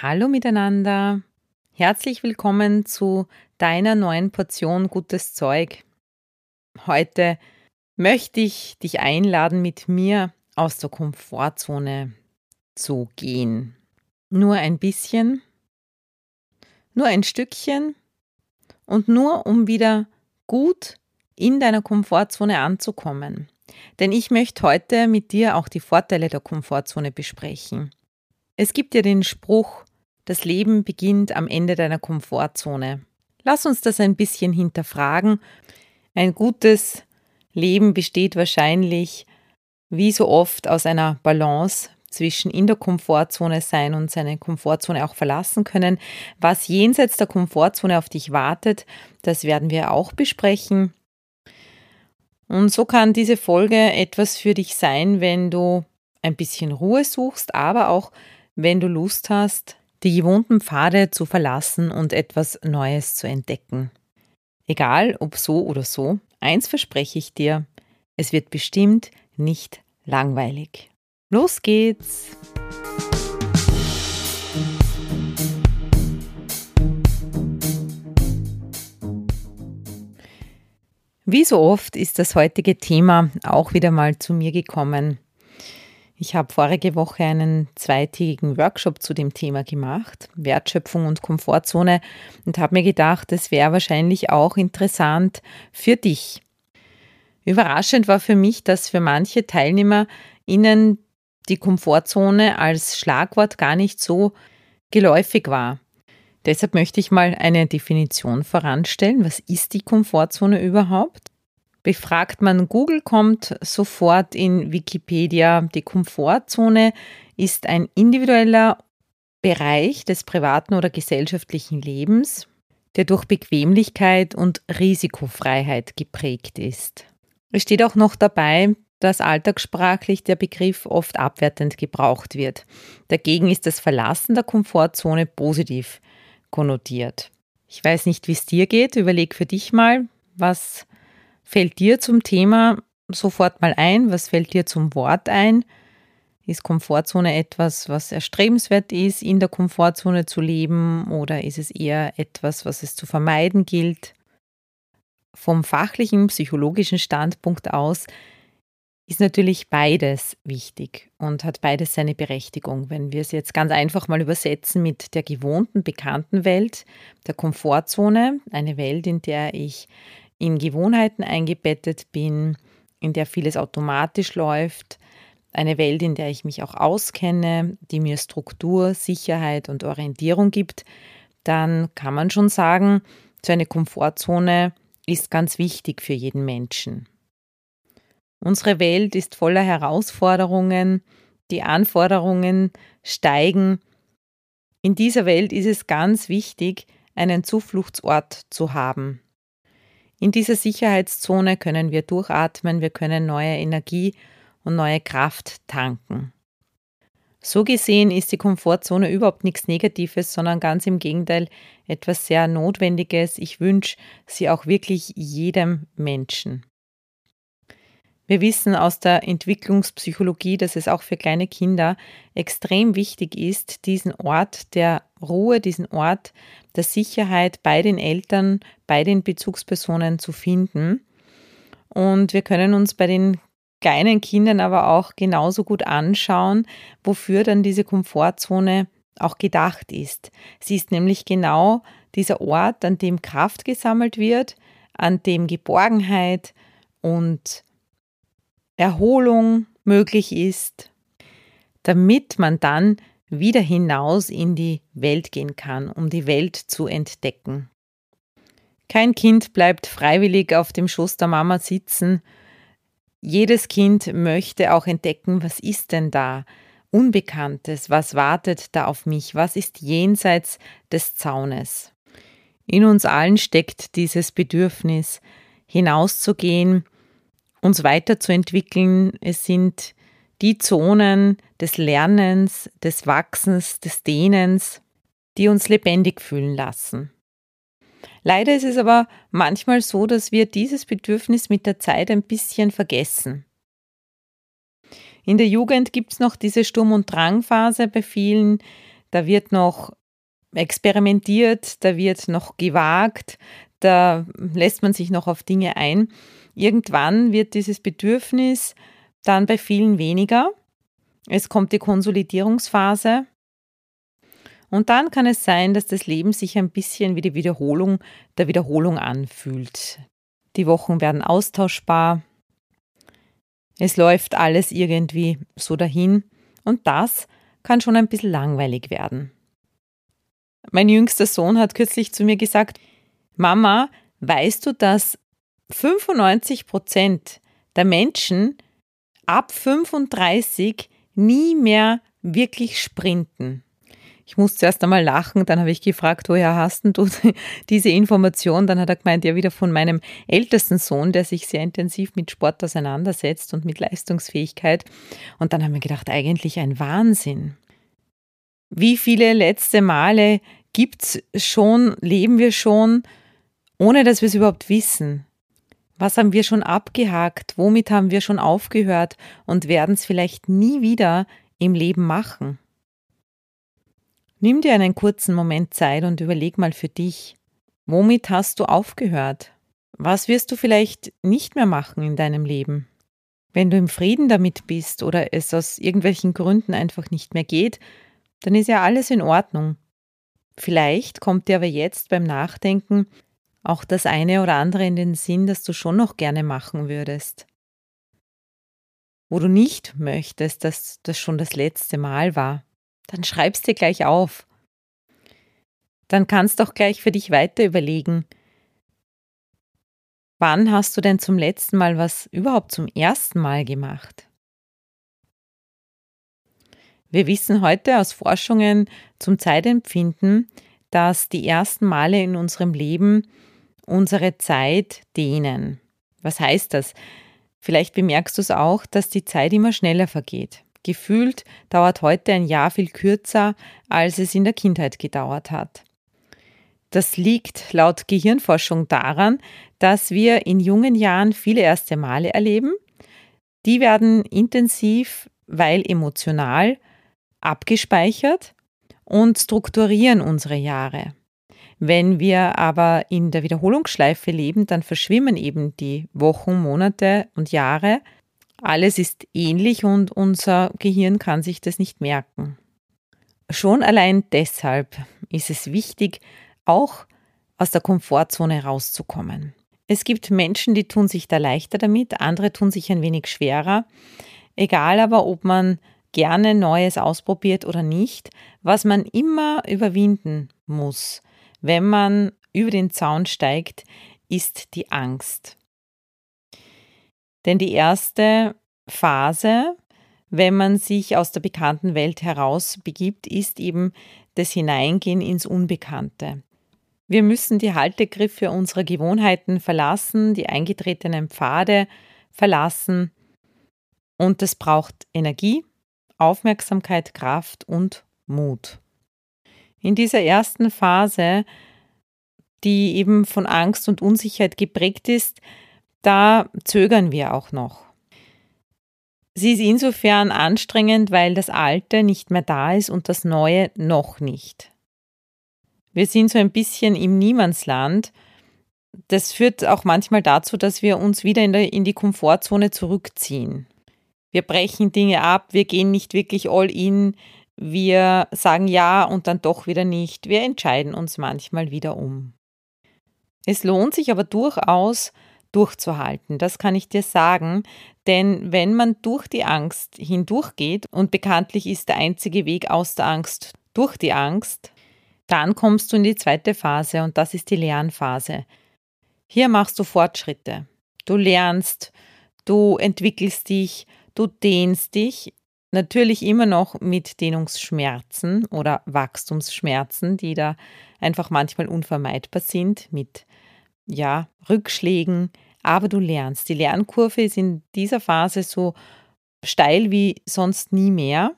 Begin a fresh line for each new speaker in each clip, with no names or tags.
Hallo miteinander. Herzlich willkommen zu deiner neuen Portion gutes Zeug. Heute möchte ich dich einladen, mit mir aus der Komfortzone zu gehen. Nur ein bisschen, nur ein Stückchen und nur um wieder gut in deiner Komfortzone anzukommen. Denn ich möchte heute mit dir auch die Vorteile der Komfortzone besprechen. Es gibt ja den Spruch, das Leben beginnt am Ende deiner Komfortzone. Lass uns das ein bisschen hinterfragen. Ein gutes Leben besteht wahrscheinlich wie so oft aus einer Balance zwischen in der Komfortzone sein und seine Komfortzone auch verlassen können. Was jenseits der Komfortzone auf dich wartet, das werden wir auch besprechen. Und so kann diese Folge etwas für dich sein, wenn du ein bisschen Ruhe suchst, aber auch wenn du Lust hast, die gewohnten Pfade zu verlassen und etwas Neues zu entdecken. Egal ob so oder so, eins verspreche ich dir, es wird bestimmt nicht langweilig. Los geht's! Wie so oft ist das heutige Thema auch wieder mal zu mir gekommen. Ich habe vorige Woche einen zweitägigen Workshop zu dem Thema gemacht, Wertschöpfung und Komfortzone, und habe mir gedacht, es wäre wahrscheinlich auch interessant für dich. Überraschend war für mich, dass für manche Teilnehmer ihnen die Komfortzone als Schlagwort gar nicht so geläufig war. Deshalb möchte ich mal eine Definition voranstellen. Was ist die Komfortzone überhaupt? Befragt man Google, kommt sofort in Wikipedia, die Komfortzone ist ein individueller Bereich des privaten oder gesellschaftlichen Lebens, der durch Bequemlichkeit und Risikofreiheit geprägt ist. Es steht auch noch dabei, dass alltagssprachlich der Begriff oft abwertend gebraucht wird. Dagegen ist das Verlassen der Komfortzone positiv konnotiert. Ich weiß nicht, wie es dir geht. Überleg für dich mal, was fällt dir zum Thema sofort mal ein? Was fällt dir zum Wort ein? Ist Komfortzone etwas, was erstrebenswert ist, in der Komfortzone zu leben oder ist es eher etwas, was es zu vermeiden gilt? Vom fachlichen, psychologischen Standpunkt aus ist natürlich beides wichtig und hat beides seine Berechtigung. Wenn wir es jetzt ganz einfach mal übersetzen mit der gewohnten, bekannten Welt, der Komfortzone, eine Welt, in der ich in Gewohnheiten eingebettet bin, in der vieles automatisch läuft, eine Welt, in der ich mich auch auskenne, die mir Struktur, Sicherheit und Orientierung gibt, dann kann man schon sagen, so eine Komfortzone ist ganz wichtig für jeden Menschen. Unsere Welt ist voller Herausforderungen, die Anforderungen steigen. In dieser Welt ist es ganz wichtig, einen Zufluchtsort zu haben, in dieser Sicherheitszone können wir durchatmen, wir können neue Energie und neue Kraft tanken. So gesehen ist die Komfortzone überhaupt nichts Negatives, sondern ganz im Gegenteil etwas sehr Notwendiges. Ich wünsche sie auch wirklich jedem Menschen. Wir wissen aus der Entwicklungspsychologie, dass es auch für kleine Kinder extrem wichtig ist, diesen Ort der Ruhe, diesen Ort der Sicherheit bei den Eltern, bei den Bezugspersonen zu finden. Und wir können uns bei den kleinen Kindern aber auch genauso gut anschauen, wofür dann diese Komfortzone auch gedacht ist. Sie ist nämlich genau dieser Ort, an dem Kraft gesammelt wird, an dem Geborgenheit und Erholung möglich ist, damit man dann wieder hinaus in die Welt gehen kann, um die Welt zu entdecken. Kein Kind bleibt freiwillig auf dem Schoß der Mama sitzen. Jedes Kind möchte auch entdecken, was ist denn da? Unbekanntes, was wartet da auf mich, was ist jenseits des Zaunes. In uns allen steckt dieses Bedürfnis, hinauszugehen, uns weiterzuentwickeln. Es sind die Zonen des Lernens, des Wachsens, des Dehnens, die uns lebendig fühlen lassen. Leider ist es aber manchmal so, dass wir dieses Bedürfnis mit der Zeit ein bisschen vergessen. In der Jugend gibt es noch diese Sturm- und Drangphase bei vielen. Da wird noch experimentiert, da wird noch gewagt, da lässt man sich noch auf Dinge ein. Irgendwann wird dieses Bedürfnis dann bei vielen weniger. Es kommt die Konsolidierungsphase. Und dann kann es sein, dass das Leben sich ein bisschen wie die Wiederholung der Wiederholung anfühlt. Die Wochen werden austauschbar. Es läuft alles irgendwie so dahin. Und das kann schon ein bisschen langweilig werden. Mein jüngster Sohn hat kürzlich zu mir gesagt, Mama, weißt du, dass 95 Prozent der Menschen ab 35 nie mehr wirklich sprinten. Ich musste erst einmal lachen, dann habe ich gefragt, woher hast du diese Information? Dann hat er gemeint, ja wieder von meinem ältesten Sohn, der sich sehr intensiv mit Sport auseinandersetzt und mit Leistungsfähigkeit. Und dann haben wir gedacht, eigentlich ein Wahnsinn. Wie viele letzte Male gibt es schon, leben wir schon, ohne dass wir es überhaupt wissen? Was haben wir schon abgehakt? Womit haben wir schon aufgehört und werden es vielleicht nie wieder im Leben machen? Nimm dir einen kurzen Moment Zeit und überleg mal für dich, womit hast du aufgehört? Was wirst du vielleicht nicht mehr machen in deinem Leben? Wenn du im Frieden damit bist oder es aus irgendwelchen Gründen einfach nicht mehr geht, dann ist ja alles in Ordnung. Vielleicht kommt dir aber jetzt beim Nachdenken auch das eine oder andere in den Sinn, das du schon noch gerne machen würdest. Wo du nicht möchtest, dass das schon das letzte Mal war, dann schreib's dir gleich auf. Dann kannst du auch gleich für dich weiter überlegen, wann hast du denn zum letzten Mal was überhaupt zum ersten Mal gemacht? Wir wissen heute aus Forschungen zum Zeitempfinden, dass die ersten Male in unserem Leben unsere Zeit dehnen. Was heißt das? Vielleicht bemerkst du es auch, dass die Zeit immer schneller vergeht. Gefühlt dauert heute ein Jahr viel kürzer, als es in der Kindheit gedauert hat. Das liegt laut Gehirnforschung daran, dass wir in jungen Jahren viele erste Male erleben. Die werden intensiv, weil emotional, abgespeichert und strukturieren unsere Jahre. Wenn wir aber in der Wiederholungsschleife leben, dann verschwimmen eben die Wochen, Monate und Jahre. Alles ist ähnlich und unser Gehirn kann sich das nicht merken. Schon allein deshalb ist es wichtig, auch aus der Komfortzone rauszukommen. Es gibt Menschen, die tun sich da leichter damit, andere tun sich ein wenig schwerer. Egal aber, ob man gerne Neues ausprobiert oder nicht, was man immer überwinden muss, wenn man über den Zaun steigt, ist die Angst. Denn die erste Phase, wenn man sich aus der bekannten Welt herausbegibt, ist eben das Hineingehen ins Unbekannte. Wir müssen die Haltegriffe unserer Gewohnheiten verlassen, die eingetretenen Pfade verlassen und das braucht Energie, Aufmerksamkeit, Kraft und Mut. In dieser ersten Phase, die eben von Angst und Unsicherheit geprägt ist, da zögern wir auch noch. Sie ist insofern anstrengend, weil das Alte nicht mehr da ist und das Neue noch nicht. Wir sind so ein bisschen im Niemandsland. Das führt auch manchmal dazu, dass wir uns wieder in, der, in die Komfortzone zurückziehen. Wir brechen Dinge ab, wir gehen nicht wirklich all in, wir sagen ja und dann doch wieder nicht. Wir entscheiden uns manchmal wieder um. Es lohnt sich aber durchaus, durchzuhalten. Das kann ich dir sagen, denn wenn man durch die Angst hindurchgeht, und bekanntlich ist der einzige Weg aus der Angst durch die Angst, dann kommst du in die zweite Phase und das ist die Lernphase. Hier machst du Fortschritte. Du lernst, du entwickelst dich, du dehnst dich Natürlich immer noch mit Dehnungsschmerzen oder Wachstumsschmerzen, die da einfach manchmal unvermeidbar sind, mit ja, Rückschlägen, aber du lernst. Die Lernkurve ist in dieser Phase so steil wie sonst nie mehr.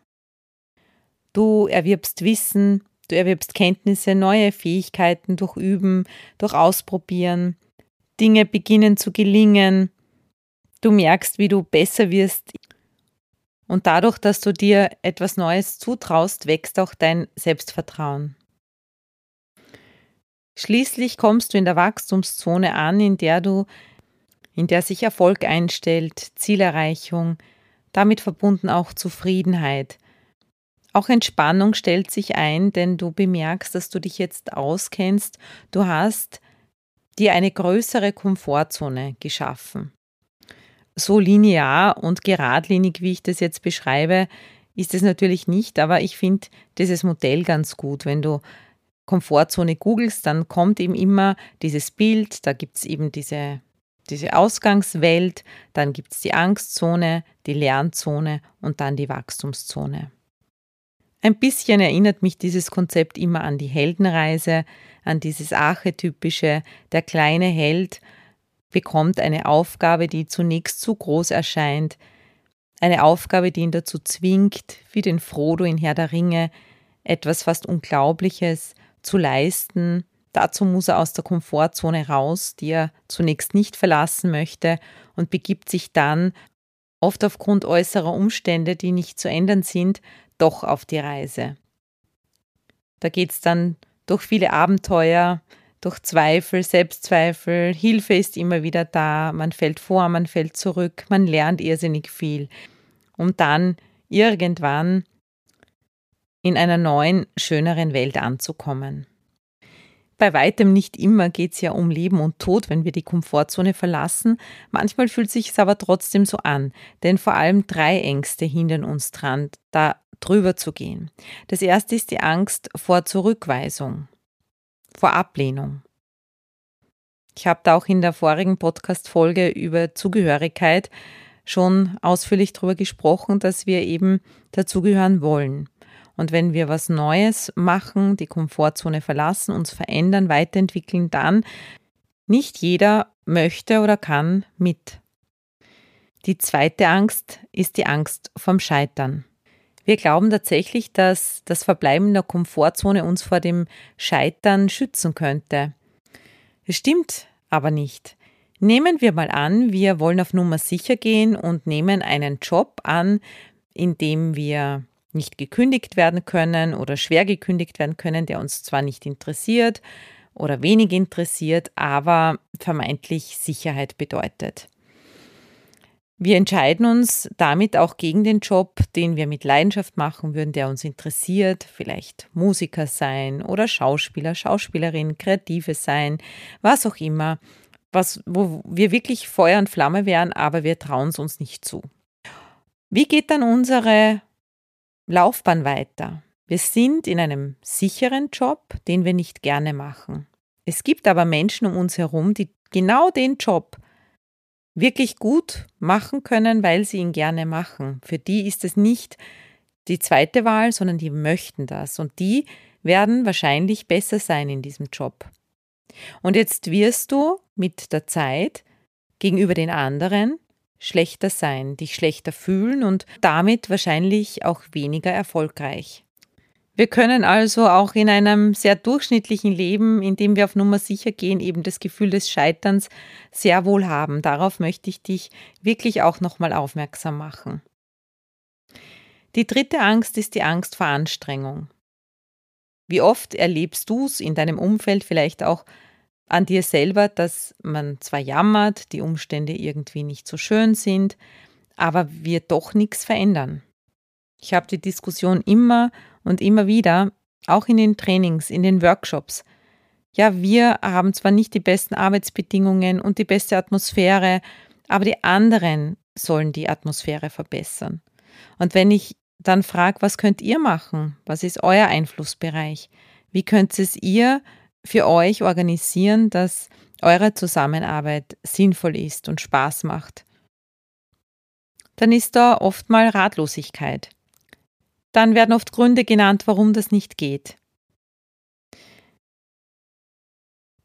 Du erwirbst Wissen, du erwirbst Kenntnisse, neue Fähigkeiten durch Üben, durch Ausprobieren. Dinge beginnen zu gelingen. Du merkst, wie du besser wirst. Und dadurch, dass du dir etwas Neues zutraust, wächst auch dein Selbstvertrauen. Schließlich kommst du in der Wachstumszone an, in der du in der sich Erfolg einstellt, Zielerreichung, damit verbunden auch Zufriedenheit. Auch Entspannung stellt sich ein, denn du bemerkst, dass du dich jetzt auskennst, du hast dir eine größere Komfortzone geschaffen. So linear und geradlinig, wie ich das jetzt beschreibe, ist es natürlich nicht, aber ich finde dieses Modell ganz gut. Wenn du Komfortzone googelst, dann kommt eben immer dieses Bild, da gibt es eben diese diese Ausgangswelt, dann gibt es die Angstzone, die Lernzone und dann die Wachstumszone. Ein bisschen erinnert mich dieses Konzept immer an die Heldenreise, an dieses archetypische, der kleine Held bekommt eine Aufgabe, die zunächst zu groß erscheint, eine Aufgabe, die ihn dazu zwingt, wie den Frodo in Herr der Ringe, etwas fast Unglaubliches zu leisten, Dazu muss er aus der Komfortzone raus, die er zunächst nicht verlassen möchte und begibt sich dann, oft aufgrund äußerer Umstände, die nicht zu ändern sind, doch auf die Reise. Da geht es dann durch viele Abenteuer, durch Zweifel, Selbstzweifel, Hilfe ist immer wieder da, man fällt vor, man fällt zurück, man lernt irrsinnig viel, um dann irgendwann in einer neuen, schöneren Welt anzukommen. Bei weitem nicht immer geht es ja um Leben und Tod, wenn wir die Komfortzone verlassen. Manchmal fühlt sich es aber trotzdem so an, denn vor allem drei Ängste hindern uns dran, da drüber zu gehen. Das erste ist die Angst vor Zurückweisung, vor Ablehnung. Ich habe da auch in der vorigen Podcast-Folge über Zugehörigkeit schon ausführlich darüber gesprochen, dass wir eben dazugehören wollen. Und wenn wir was Neues machen, die Komfortzone verlassen, uns verändern, weiterentwickeln, dann nicht jeder möchte oder kann mit. Die zweite Angst ist die Angst vom Scheitern. Wir glauben tatsächlich, dass das Verbleiben in der Komfortzone uns vor dem Scheitern schützen könnte. Es stimmt aber nicht. Nehmen wir mal an, wir wollen auf Nummer sicher gehen und nehmen einen Job an, in dem wir nicht gekündigt werden können oder schwer gekündigt werden können, der uns zwar nicht interessiert oder wenig interessiert, aber vermeintlich Sicherheit bedeutet. Wir entscheiden uns damit auch gegen den Job, den wir mit Leidenschaft machen würden, der uns interessiert, vielleicht Musiker sein oder Schauspieler, Schauspielerin, Kreative sein, was auch immer, was, wo wir wirklich Feuer und Flamme wären, aber wir trauen es uns nicht zu. Wie geht dann unsere Laufbahn weiter. Wir sind in einem sicheren Job, den wir nicht gerne machen. Es gibt aber Menschen um uns herum, die genau den Job wirklich gut machen können, weil sie ihn gerne machen. Für die ist es nicht die zweite Wahl, sondern die möchten das. Und die werden wahrscheinlich besser sein in diesem Job. Und jetzt wirst du mit der Zeit gegenüber den anderen schlechter sein, dich schlechter fühlen und damit wahrscheinlich auch weniger erfolgreich. Wir können also auch in einem sehr durchschnittlichen Leben, in dem wir auf Nummer sicher gehen, eben das Gefühl des Scheiterns sehr wohl haben. Darauf möchte ich dich wirklich auch nochmal aufmerksam machen. Die dritte Angst ist die Angst vor Anstrengung. Wie oft erlebst du es in deinem Umfeld vielleicht auch an dir selber, dass man zwar jammert, die Umstände irgendwie nicht so schön sind, aber wir doch nichts verändern. Ich habe die Diskussion immer und immer wieder, auch in den Trainings, in den Workshops. Ja, wir haben zwar nicht die besten Arbeitsbedingungen und die beste Atmosphäre, aber die anderen sollen die Atmosphäre verbessern. Und wenn ich dann frage, was könnt ihr machen? Was ist euer Einflussbereich? Wie könnt es ihr für euch organisieren, dass eure Zusammenarbeit sinnvoll ist und Spaß macht. Dann ist da oft mal Ratlosigkeit. Dann werden oft Gründe genannt, warum das nicht geht.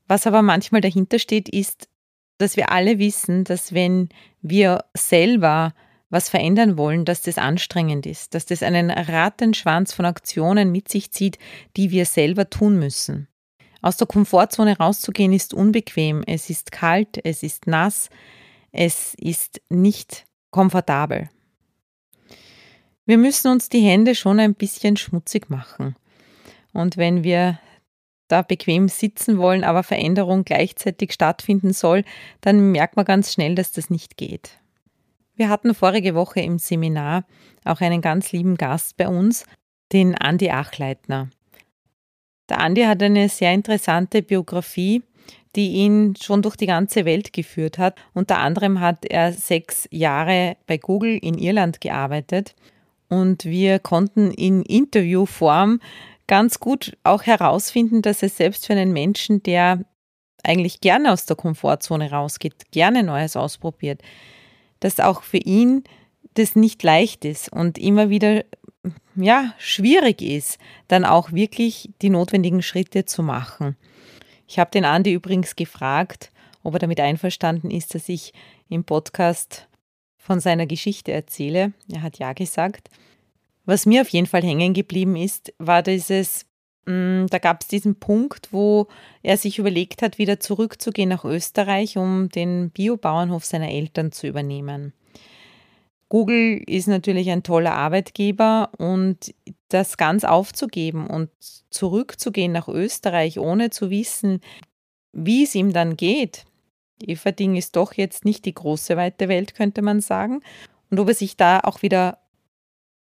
Was aber manchmal dahinter steht, ist, dass wir alle wissen, dass wenn wir selber was verändern wollen, dass das anstrengend ist, dass das einen Rattenschwanz von Aktionen mit sich zieht, die wir selber tun müssen. Aus der Komfortzone rauszugehen ist unbequem, es ist kalt, es ist nass, es ist nicht komfortabel. Wir müssen uns die Hände schon ein bisschen schmutzig machen. Und wenn wir da bequem sitzen wollen, aber Veränderung gleichzeitig stattfinden soll, dann merkt man ganz schnell, dass das nicht geht. Wir hatten vorige Woche im Seminar auch einen ganz lieben Gast bei uns, den Andi Achleitner. Der Andi hat eine sehr interessante Biografie, die ihn schon durch die ganze Welt geführt hat. Unter anderem hat er sechs Jahre bei Google in Irland gearbeitet und wir konnten in Interviewform ganz gut auch herausfinden, dass es selbst für einen Menschen, der eigentlich gerne aus der Komfortzone rausgeht, gerne Neues ausprobiert, dass auch für ihn das nicht leicht ist und immer wieder ja, schwierig ist, dann auch wirklich die notwendigen Schritte zu machen. Ich habe den Andi übrigens gefragt, ob er damit einverstanden ist, dass ich im Podcast von seiner Geschichte erzähle. Er hat ja gesagt. Was mir auf jeden Fall hängen geblieben ist, war dieses, mm, da gab es diesen Punkt, wo er sich überlegt hat, wieder zurückzugehen nach Österreich, um den Biobauernhof seiner Eltern zu übernehmen. Google ist natürlich ein toller Arbeitgeber und das ganz aufzugeben und zurückzugehen nach Österreich, ohne zu wissen, wie es ihm dann geht. Everding ist doch jetzt nicht die große weite Welt, könnte man sagen. Und ob er sich da auch wieder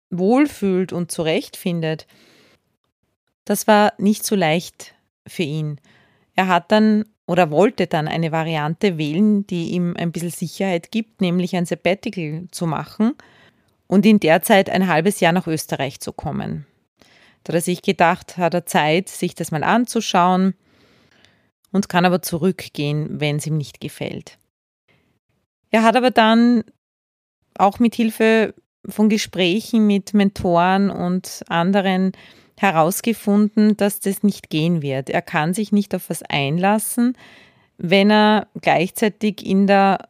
wohlfühlt und zurechtfindet, das war nicht so leicht für ihn. Er hat dann oder wollte dann eine Variante wählen, die ihm ein bisschen Sicherheit gibt, nämlich ein Sabbatical zu machen und in der Zeit ein halbes Jahr nach Österreich zu kommen. Da hat er sich gedacht, hat er Zeit, sich das mal anzuschauen und kann aber zurückgehen, wenn es ihm nicht gefällt. Er hat aber dann auch mit Hilfe von Gesprächen mit Mentoren und anderen herausgefunden, dass das nicht gehen wird. Er kann sich nicht auf was einlassen, wenn er gleichzeitig in der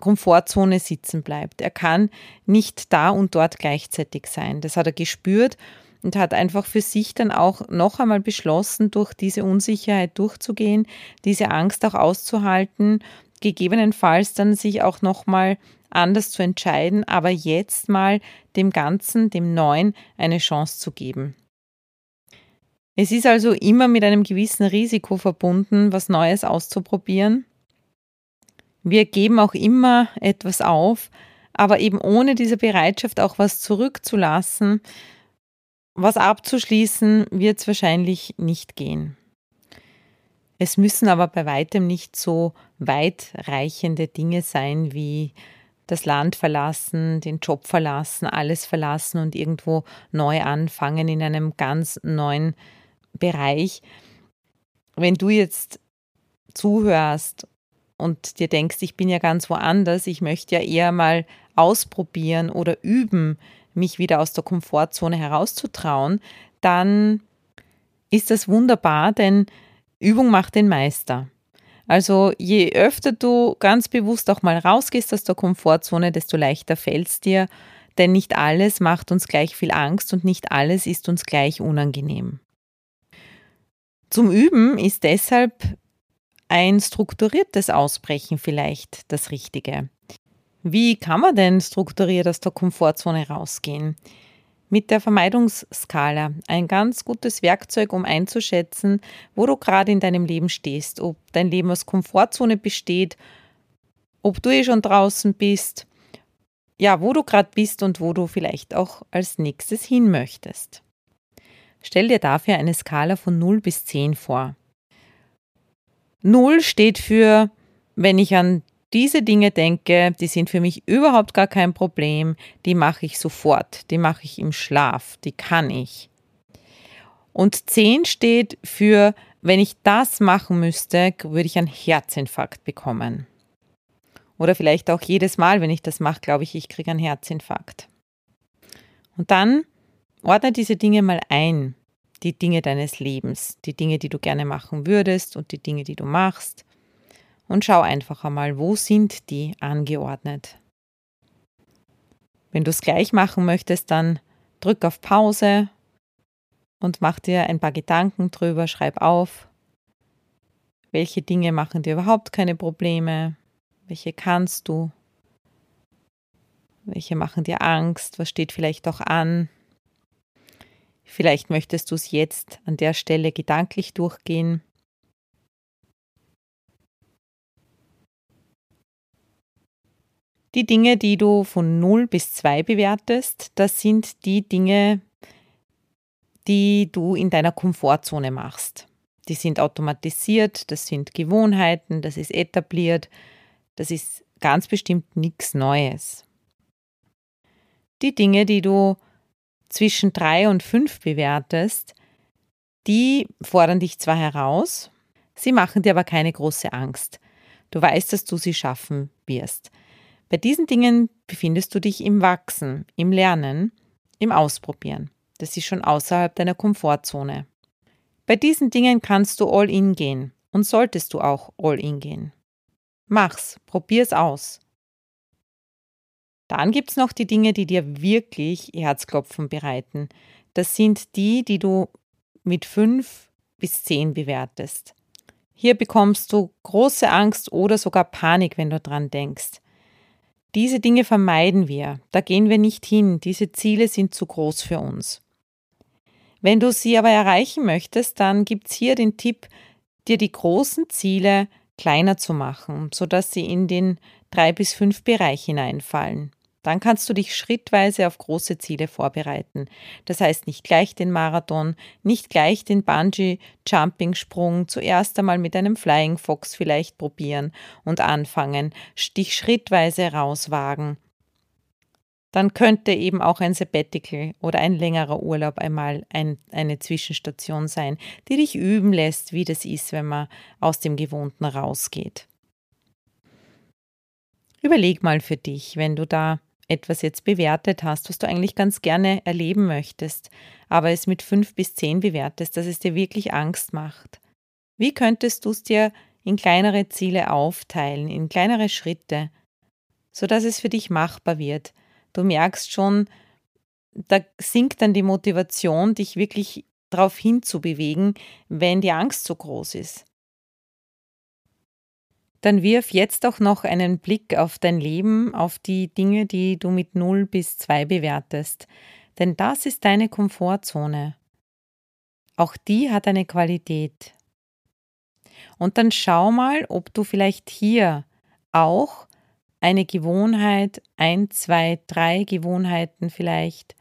Komfortzone sitzen bleibt. Er kann nicht da und dort gleichzeitig sein. Das hat er gespürt und hat einfach für sich dann auch noch einmal beschlossen, durch diese Unsicherheit durchzugehen, diese Angst auch auszuhalten, gegebenenfalls dann sich auch noch mal anders zu entscheiden, aber jetzt mal dem Ganzen, dem Neuen eine Chance zu geben. Es ist also immer mit einem gewissen Risiko verbunden, was Neues auszuprobieren. Wir geben auch immer etwas auf, aber eben ohne diese Bereitschaft auch was zurückzulassen, was abzuschließen, wird es wahrscheinlich nicht gehen. Es müssen aber bei weitem nicht so weitreichende Dinge sein wie das Land verlassen, den Job verlassen, alles verlassen und irgendwo neu anfangen in einem ganz neuen Bereich. Wenn du jetzt zuhörst und dir denkst, ich bin ja ganz woanders, ich möchte ja eher mal ausprobieren oder üben, mich wieder aus der Komfortzone herauszutrauen, dann ist das wunderbar, denn Übung macht den Meister. Also je öfter du ganz bewusst auch mal rausgehst aus der Komfortzone, desto leichter fällt es dir, denn nicht alles macht uns gleich viel Angst und nicht alles ist uns gleich unangenehm. Zum Üben ist deshalb ein strukturiertes Ausbrechen vielleicht das Richtige. Wie kann man denn strukturiert aus der Komfortzone rausgehen? Mit der Vermeidungsskala, ein ganz gutes Werkzeug, um einzuschätzen, wo du gerade in deinem Leben stehst, ob dein Leben aus Komfortzone besteht, ob du eh schon draußen bist, ja, wo du gerade bist und wo du vielleicht auch als nächstes hin möchtest. Stell dir dafür eine Skala von 0 bis 10 vor. 0 steht für, wenn ich an diese Dinge denke, die sind für mich überhaupt gar kein Problem, die mache ich sofort, die mache ich im Schlaf, die kann ich. Und 10 steht für, wenn ich das machen müsste, würde ich einen Herzinfarkt bekommen. Oder vielleicht auch jedes Mal, wenn ich das mache, glaube ich, ich kriege einen Herzinfarkt. Und dann Ordne diese Dinge mal ein, die Dinge deines Lebens, die Dinge, die du gerne machen würdest und die Dinge, die du machst. Und schau einfach einmal, wo sind die angeordnet. Wenn du es gleich machen möchtest, dann drück auf Pause und mach dir ein paar Gedanken drüber, schreib auf, welche Dinge machen dir überhaupt keine Probleme, welche kannst du, welche machen dir Angst, was steht vielleicht auch an. Vielleicht möchtest du es jetzt an der Stelle gedanklich durchgehen. Die Dinge, die du von 0 bis 2 bewertest, das sind die Dinge, die du in deiner Komfortzone machst. Die sind automatisiert, das sind Gewohnheiten, das ist etabliert, das ist ganz bestimmt nichts Neues. Die Dinge, die du zwischen 3 und 5 bewertest, die fordern dich zwar heraus, sie machen dir aber keine große Angst. Du weißt, dass du sie schaffen wirst. Bei diesen Dingen befindest du dich im Wachsen, im Lernen, im Ausprobieren. Das ist schon außerhalb deiner Komfortzone. Bei diesen Dingen kannst du all in gehen und solltest du auch all in gehen. Mach's, probier's aus. Dann gibt's noch die Dinge, die dir wirklich Herzklopfen bereiten. Das sind die, die du mit fünf bis zehn bewertest. Hier bekommst du große Angst oder sogar Panik, wenn du dran denkst. Diese Dinge vermeiden wir, da gehen wir nicht hin, diese Ziele sind zu groß für uns. Wenn du sie aber erreichen möchtest, dann gibt's hier den Tipp, dir die großen Ziele kleiner zu machen, sodass sie in den drei bis fünf Bereich hineinfallen. Dann kannst du dich schrittweise auf große Ziele vorbereiten. Das heißt nicht gleich den Marathon, nicht gleich den Bungee-Jumping-Sprung, zuerst einmal mit einem Flying Fox vielleicht probieren und anfangen, dich schrittweise rauswagen. Dann könnte eben auch ein Sabbatical oder ein längerer Urlaub einmal ein, eine Zwischenstation sein, die dich üben lässt, wie das ist, wenn man aus dem Gewohnten rausgeht. Überleg mal für dich, wenn du da etwas jetzt bewertet hast, was du eigentlich ganz gerne erleben möchtest, aber es mit fünf bis zehn bewertest, dass es dir wirklich Angst macht. Wie könntest du es dir in kleinere Ziele aufteilen, in kleinere Schritte, sodass es für dich machbar wird? Du merkst schon, da sinkt dann die Motivation, dich wirklich darauf hinzubewegen, wenn die Angst so groß ist dann wirf jetzt auch noch einen Blick auf dein Leben, auf die Dinge, die du mit 0 bis 2 bewertest. Denn das ist deine Komfortzone. Auch die hat eine Qualität. Und dann schau mal, ob du vielleicht hier auch eine Gewohnheit, ein, zwei, drei Gewohnheiten vielleicht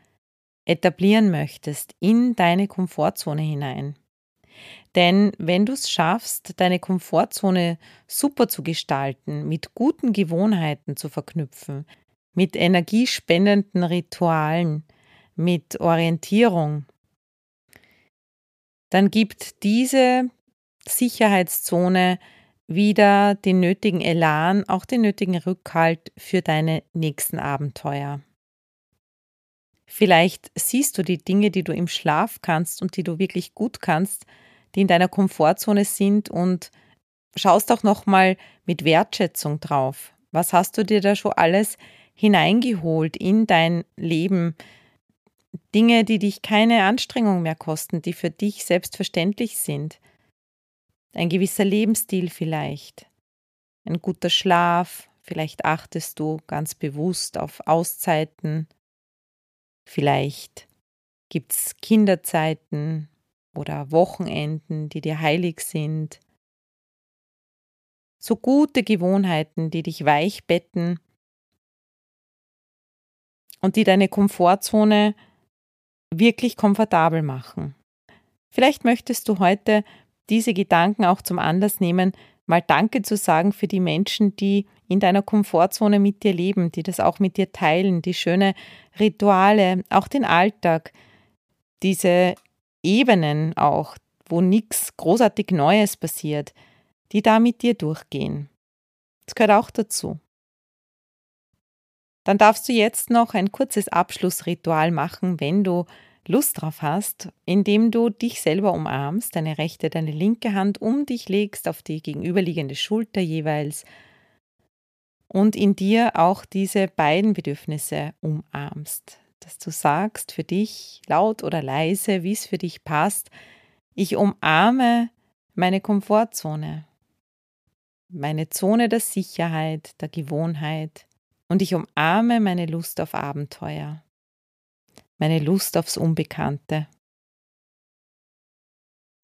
etablieren möchtest in deine Komfortzone hinein. Denn wenn du es schaffst, deine Komfortzone super zu gestalten, mit guten Gewohnheiten zu verknüpfen, mit energiespendenden Ritualen, mit Orientierung, dann gibt diese Sicherheitszone wieder den nötigen Elan, auch den nötigen Rückhalt für deine nächsten Abenteuer. Vielleicht siehst du die Dinge, die du im Schlaf kannst und die du wirklich gut kannst, die in deiner Komfortzone sind und schaust auch nochmal mit Wertschätzung drauf. Was hast du dir da schon alles hineingeholt in dein Leben? Dinge, die dich keine Anstrengung mehr kosten, die für dich selbstverständlich sind. Ein gewisser Lebensstil vielleicht. Ein guter Schlaf. Vielleicht achtest du ganz bewusst auf Auszeiten. Vielleicht gibt es Kinderzeiten, oder Wochenenden, die dir heilig sind. So gute Gewohnheiten, die dich weich betten und die deine Komfortzone wirklich komfortabel machen. Vielleicht möchtest du heute diese Gedanken auch zum Anlass nehmen, mal Danke zu sagen für die Menschen, die in deiner Komfortzone mit dir leben, die das auch mit dir teilen, die schöne Rituale, auch den Alltag, diese Ebenen auch, wo nichts großartig Neues passiert, die da mit dir durchgehen. Das gehört auch dazu. Dann darfst du jetzt noch ein kurzes Abschlussritual machen, wenn du Lust drauf hast, indem du dich selber umarmst, deine rechte, deine linke Hand um dich legst, auf die gegenüberliegende Schulter jeweils und in dir auch diese beiden Bedürfnisse umarmst. Dass du sagst für dich laut oder leise, wie es für dich passt, ich umarme meine Komfortzone, meine Zone der Sicherheit, der Gewohnheit und ich umarme meine Lust auf Abenteuer meine Lust aufs Unbekannte.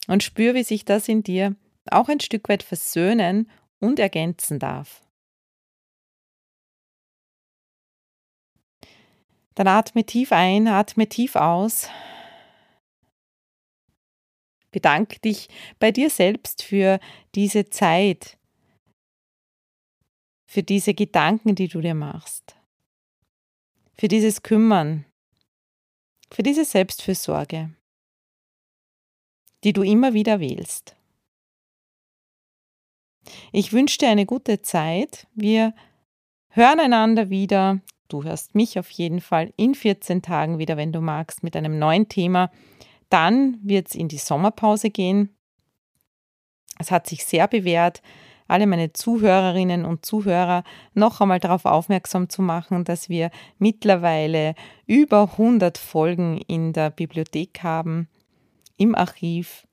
Und spür, wie sich das in dir auch ein Stück weit versöhnen und ergänzen darf. Dann atme tief ein, atme tief aus. Bedanke dich bei dir selbst für diese Zeit, für diese Gedanken, die du dir machst, für dieses Kümmern, für diese Selbstfürsorge, die du immer wieder wählst. Ich wünsche dir eine gute Zeit. Wir hören einander wieder. Du hörst mich auf jeden Fall in 14 Tagen wieder, wenn du magst, mit einem neuen Thema. Dann wird es in die Sommerpause gehen. Es hat sich sehr bewährt, alle meine Zuhörerinnen und Zuhörer noch einmal darauf aufmerksam zu machen, dass wir mittlerweile über 100 Folgen in der Bibliothek haben, im Archiv.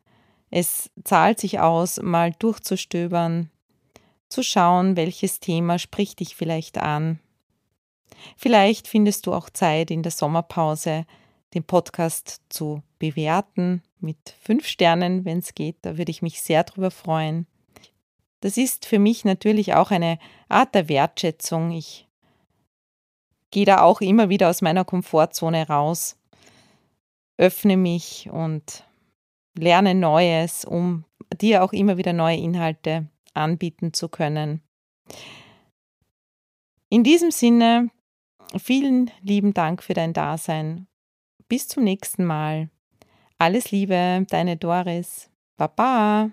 Es zahlt sich aus, mal durchzustöbern, zu schauen, welches Thema spricht dich vielleicht an. Vielleicht findest du auch Zeit in der Sommerpause, den Podcast zu bewerten mit fünf Sternen, wenn es geht. Da würde ich mich sehr drüber freuen. Das ist für mich natürlich auch eine Art der Wertschätzung. Ich gehe da auch immer wieder aus meiner Komfortzone raus, öffne mich und lerne Neues, um dir auch immer wieder neue Inhalte anbieten zu können. In diesem Sinne, vielen lieben Dank für dein Dasein. Bis zum nächsten Mal. Alles Liebe, deine Doris. Baba.